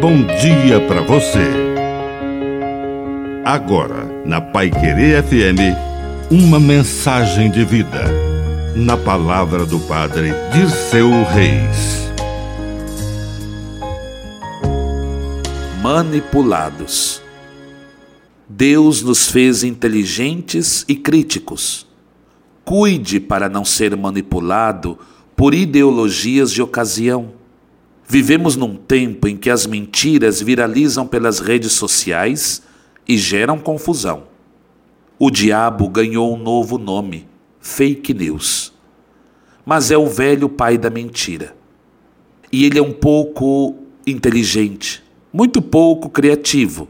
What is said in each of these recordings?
bom dia para você. Agora, na Pai Querer FM, uma mensagem de vida. Na palavra do Padre Dirceu Reis. Manipulados. Deus nos fez inteligentes e críticos. Cuide para não ser manipulado por ideologias de ocasião Vivemos num tempo em que as mentiras viralizam pelas redes sociais e geram confusão. O diabo ganhou um novo nome: fake news. Mas é o velho pai da mentira. E ele é um pouco inteligente, muito pouco criativo,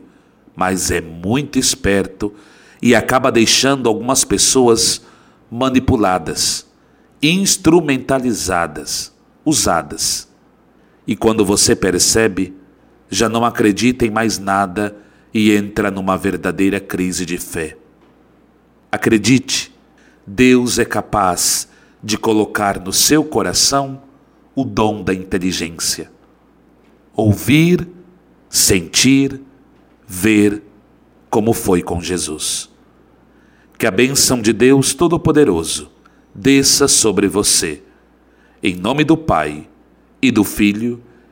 mas é muito esperto e acaba deixando algumas pessoas manipuladas, instrumentalizadas, usadas. E quando você percebe, já não acredita em mais nada e entra numa verdadeira crise de fé. Acredite, Deus é capaz de colocar no seu coração o dom da inteligência. Ouvir, sentir, ver, como foi com Jesus. Que a bênção de Deus Todo-Poderoso desça sobre você. Em nome do Pai e do Filho